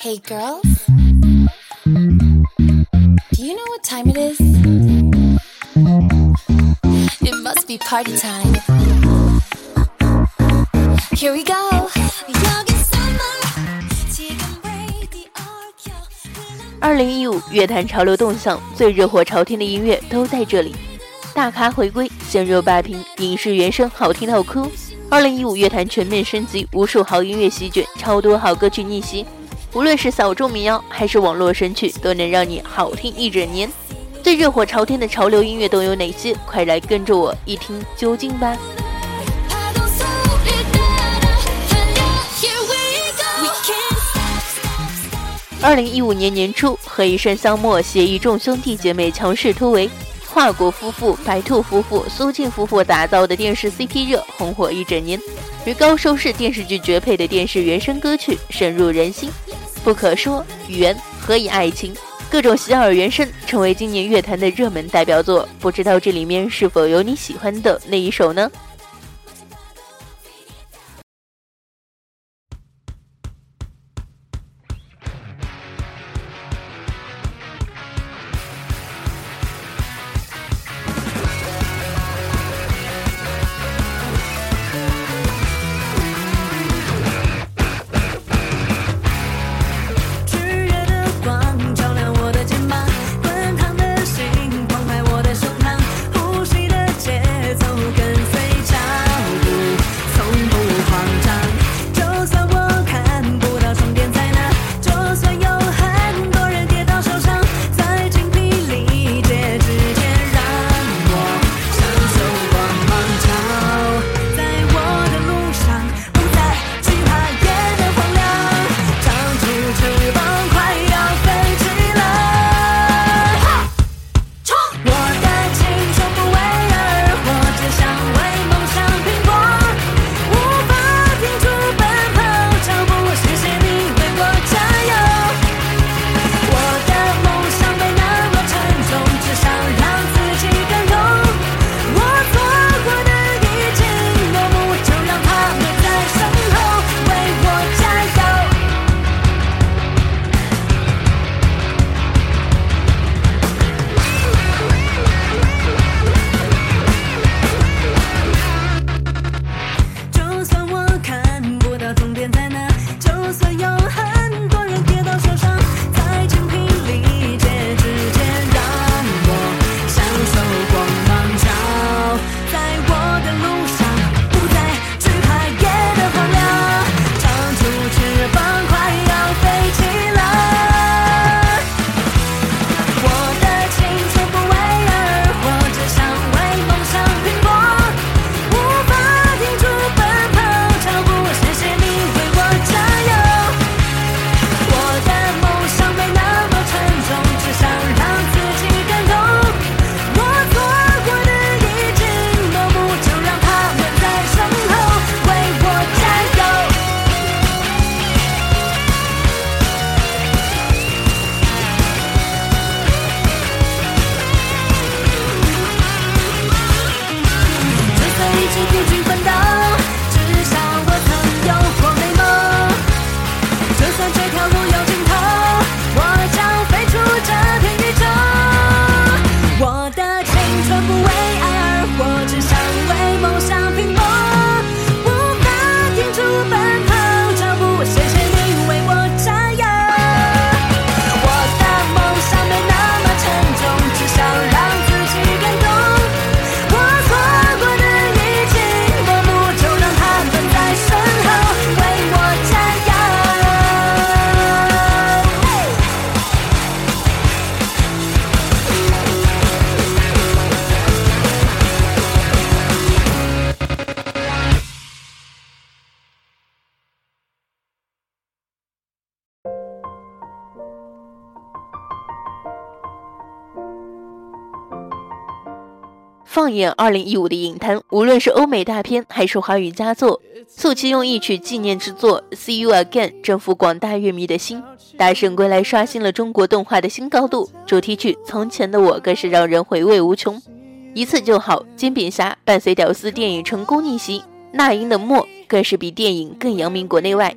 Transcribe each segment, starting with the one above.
Hey girls, do you know what time it is? It must be party time. Here we go. 二零一五乐坛潮流动向，最热火朝天的音乐都在这里。大咖回归，鲜肉霸屏，影视原声好听到哭。二零一五乐坛全面升级，无数好音乐席卷，超多好歌曲逆袭，无论是小众民谣还是网络神曲，都能让你好听一整年。最热火朝天的潮流音乐都有哪些？快来跟着我一听究竟吧。二零一五年年初，何以笙箫默携一众兄弟姐妹强势突围，跨国夫妇、白兔夫妇、苏静夫妇打造的电视 CP 热红火一整年，与高收视电视剧绝配的电视原声歌曲深入人心，不可说、缘、何以爱情，各种洗耳原声成为今年乐坛的热门代表作。不知道这里面是否有你喜欢的那一首呢？演二零一五的影坛，无论是欧美大片还是华语佳作，素汐用一曲纪念之作《See You Again》征服广大乐迷的心。《大圣归来》刷新了中国动画的新高度，主题曲《从前的我》更是让人回味无穷。一次就好，《煎饼侠》伴随屌丝电影成功逆袭，《那英的默》更是比电影更扬名国内外。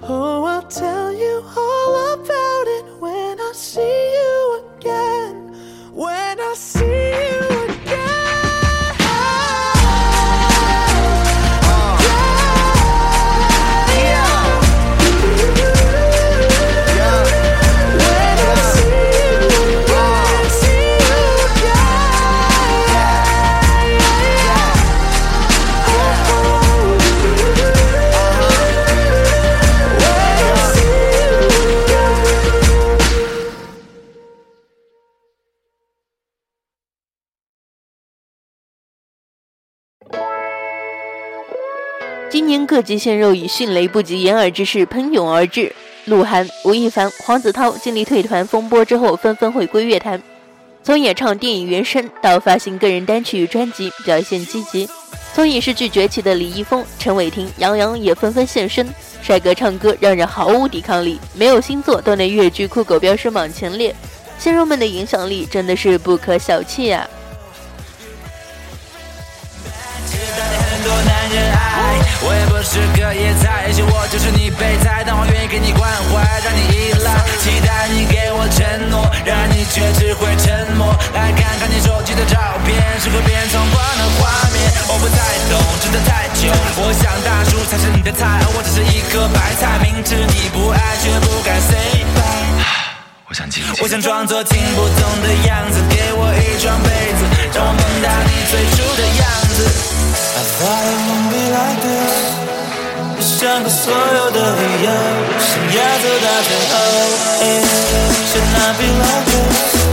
Oh, I'll tell you all about 今年各级鲜肉以迅雷不及掩耳之势喷涌而至，鹿晗、吴亦凡、黄子韬经历退团风波之后，纷纷回归乐坛。从演唱电影原声到发行个人单曲与专辑，表现积极。从影视剧崛起的李易峰、陈伟霆、杨洋也纷纷现身。帅哥唱歌让人毫无抵抗力，没有星座都能跃居酷狗飙升榜前列。鲜肉们的影响力真的是不可小觑啊！我也不是个野菜，也许我就是你备胎，但我愿意给你关怀，让你依赖，期待你给我承诺，然而你却只会沉默。来看看你手机的照片，是和别人闯关的画面，我不太懂，真的太久。我想大叔才是你的菜，而我只是一颗白菜，明知你不爱，却不敢 say bye。我想听。我想装作听不懂的样子，给我一床被子，让我梦到你最初的样子。As long as we love like this，不想给所有的理由，想要走到最后。Should I be like this？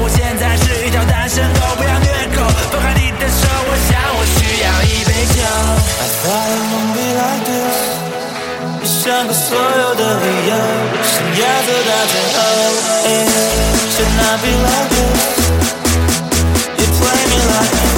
我现在是一条单身狗，不要虐狗。放开你的手，我想我需要一杯酒。I thought it won't be like this。你想过所有的理由，想要走到最后。哎 Should not be like this. You play me like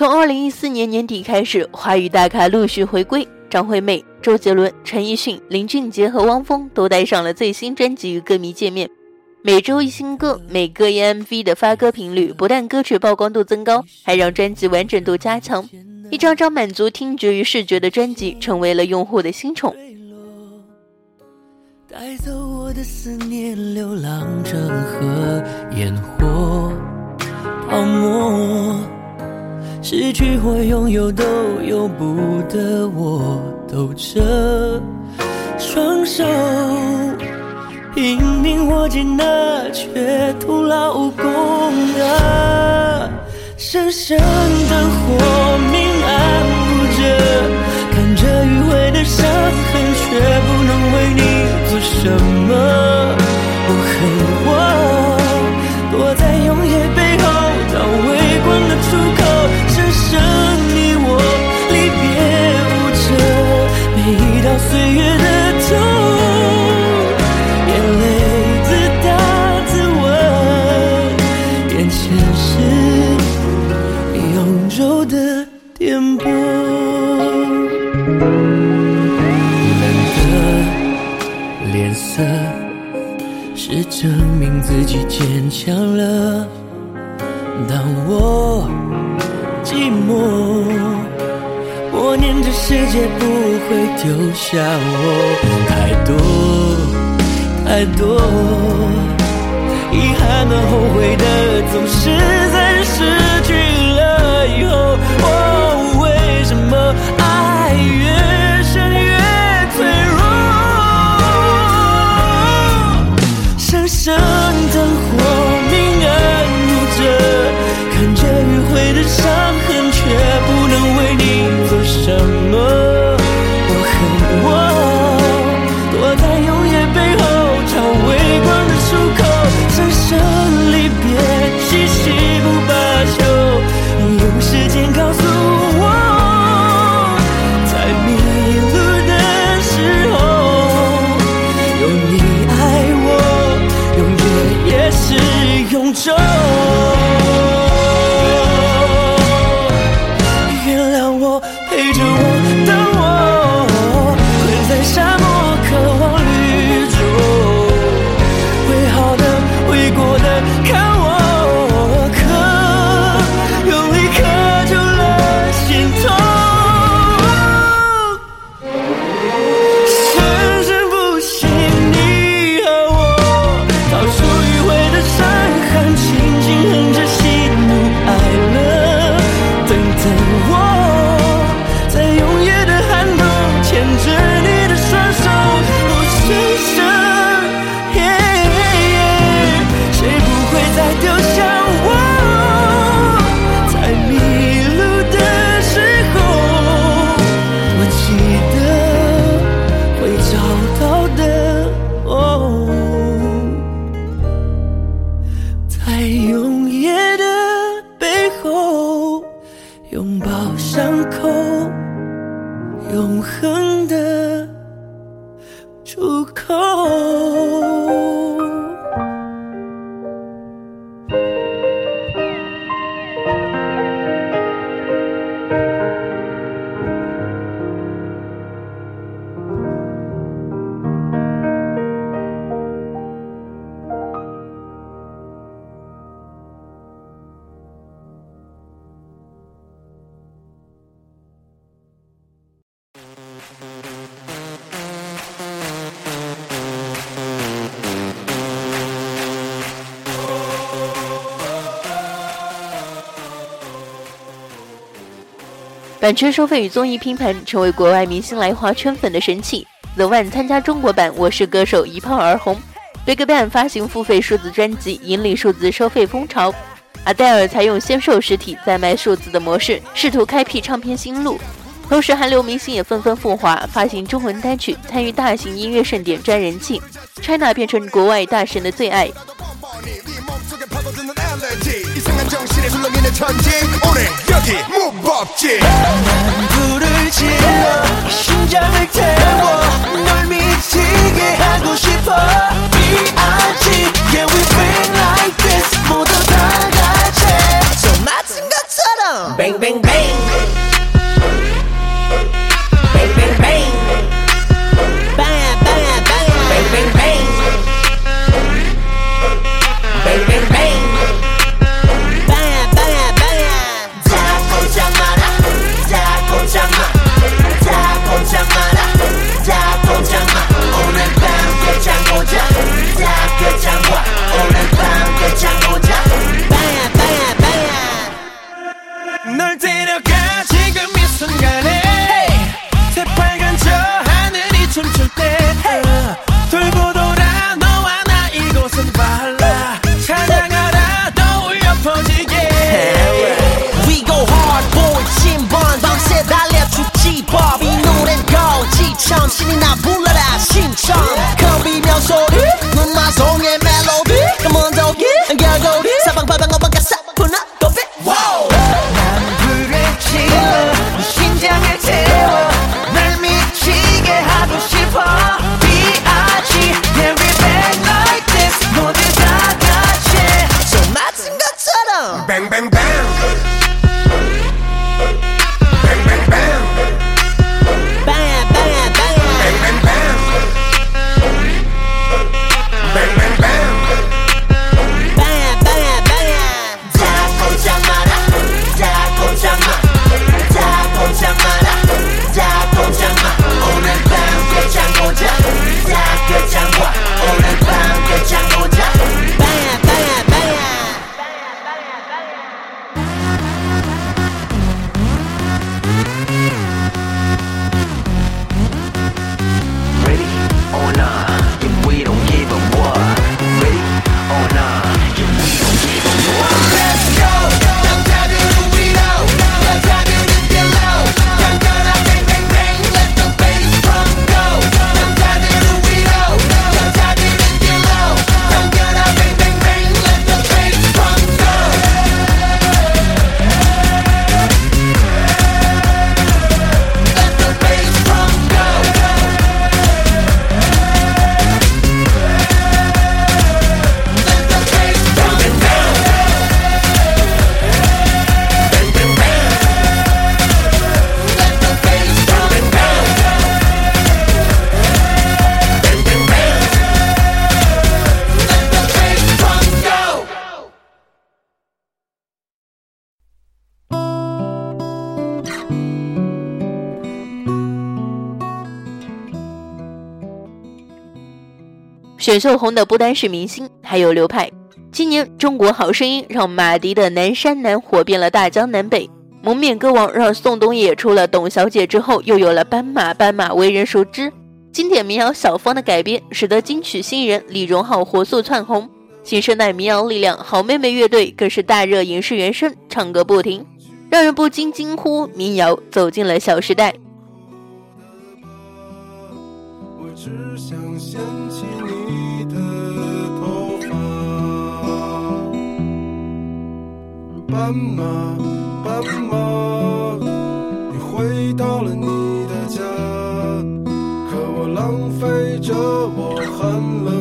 从二零一四年年底开始，华语大咖陆续回归，张惠妹、周杰伦、陈奕迅、林俊杰和汪峰都带上了最新专辑与歌迷见面。每周一新歌，每个一 MV 的发歌频率不但歌曲曝光度增高，还让专辑完整度加强。一张张满足听觉与视觉的专辑，成为了用户的新宠。带走我的思念，流浪成河，烟火泡沫，失去或拥有都由不得我，抖着双手，拼命握紧那却徒劳无功啊！深深的火明暗不着，看着迂回的伤痕，却不能为你做什么。我恨我躲在永夜岁月的痛，眼泪自答自问，眼前是永久的颠簸。冷的脸色是证明自己坚强了。默念这世界不会丢下我。太多太多，遗憾的、后悔的，总是在失去了以后。哦，为什么版权收费与综艺拼盘成为国外明星来华圈粉的神器。The One 参加中国版《我是歌手》一炮而红，BigBang 发行付费数字专辑引领数字收费风潮，Adele 采用先售实体再卖数字的模式，试图开辟唱片新路。同时，韩流明星也纷纷赴华发行中文单曲，参与大型音乐盛典赚人气。China 变成国外大神的最爱。 정신에 술렁이는 천지. 오늘 여기 무법지. 불을 질러 심장을 태워 널 미치게 하고 싶어. B.I.G. Yeah we been like this 모두 다 같이. 손 맞은 것처럼. Bang 选秀红的不单是明星，还有流派。今年《中国好声音》让马迪的南山南火遍了大江南北，《蒙面歌王》让宋冬野出了董小姐之后，又有了斑马斑马为人熟知。经典民谣小芳的改编，使得金曲新人李荣浩火速窜红。新生代民谣力量好妹妹乐队更是大热影视原声，唱歌不停，让人不禁惊呼：民谣走进了小时代。只想掀起你的头发，斑马，斑马，你回到了你的家，可我浪费着我寒冷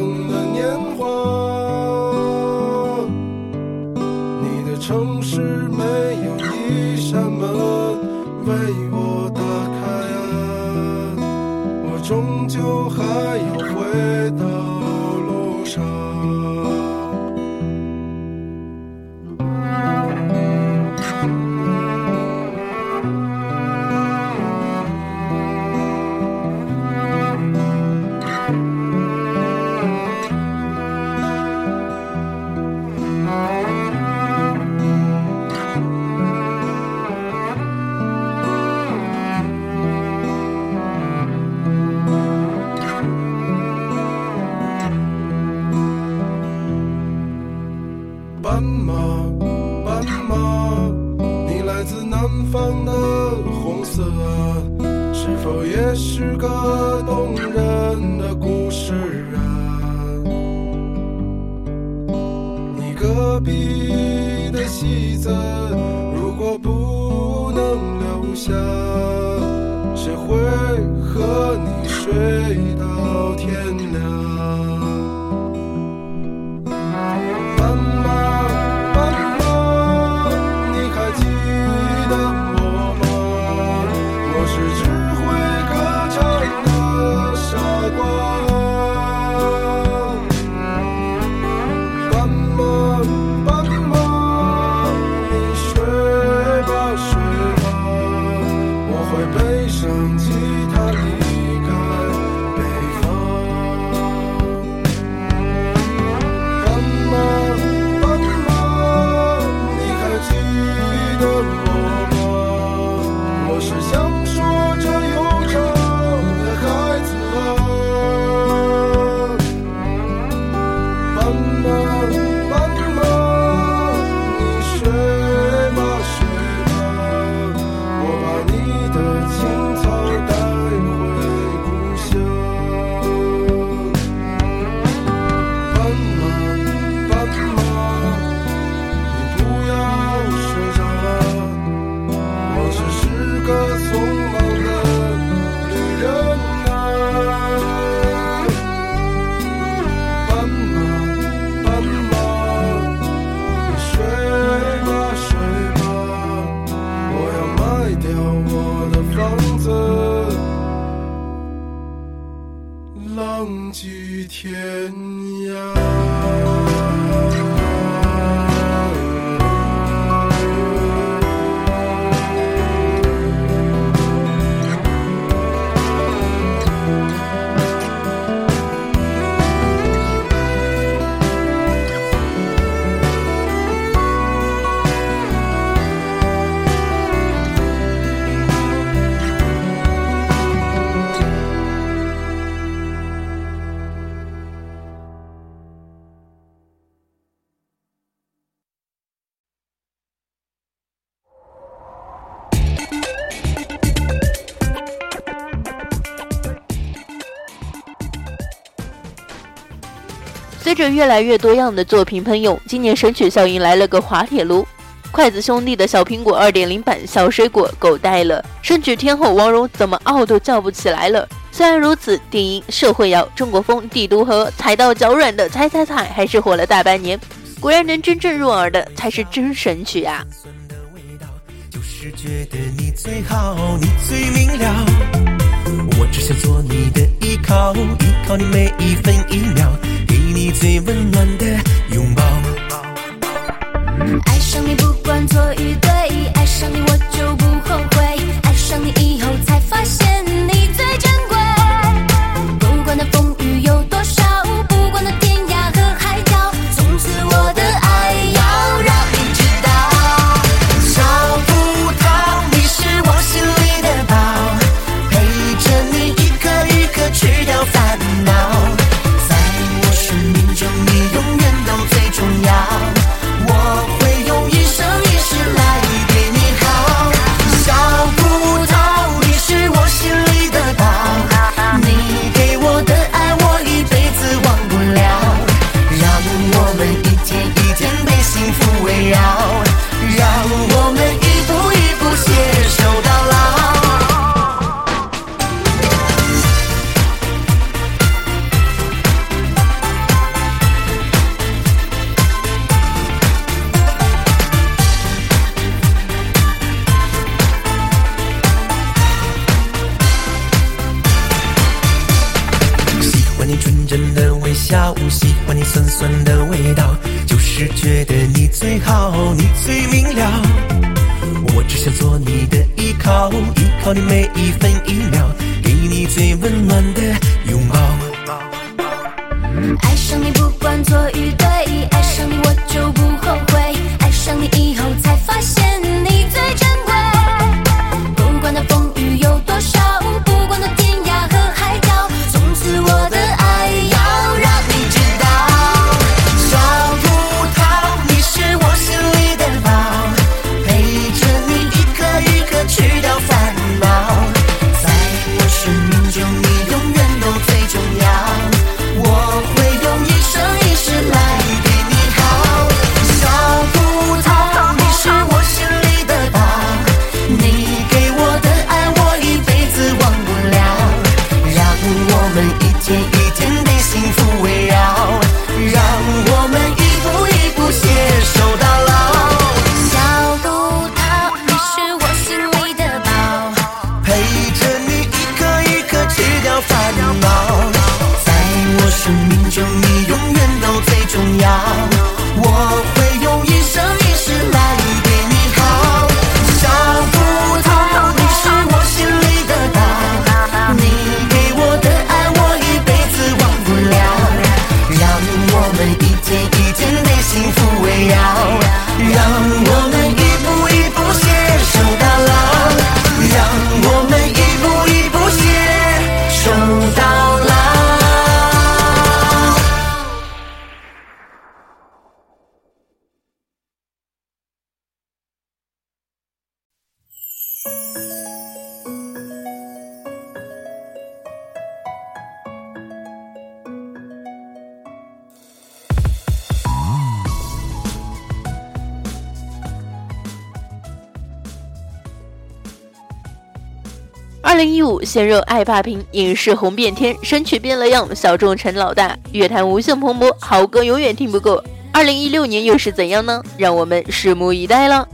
随着越来越多样的作品喷涌，今年神曲效应来了个滑铁卢。筷子兄弟的小苹果2.0版小水果狗带了，神曲天后王蓉怎么傲都叫不起来了。虽然如此，电音、社会摇、中国风、帝都和踩到脚软的踩踩踩还是火了大半年。果然能真正入耳的才是真神曲啊！就是觉得你最好，你最明了。我只想做你的依靠，依靠你每一分一秒，最温暖的拥抱。爱上你不管错与对，爱上你我就不后悔，爱上你哦，依靠你每一分一秒，给你最温暖的拥抱。爱上你不管做宇。二零一五鲜肉爱霸屏影视红遍天神曲变了样小众成老大乐坛无限蓬勃好歌永远听不够。二零一六年又是怎样呢？让我们拭目以待了。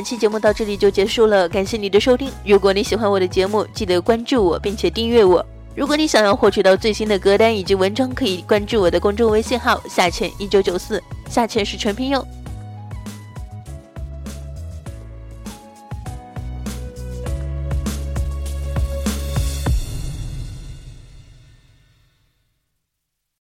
本期节目到这里就结束了感谢你的收听。如果你喜欢我的节目记得关注我并且订阅我。如果你想要获取到最新的歌单以及文章可以关注我的公众微信号下潜一九九四下潜是全拼哟。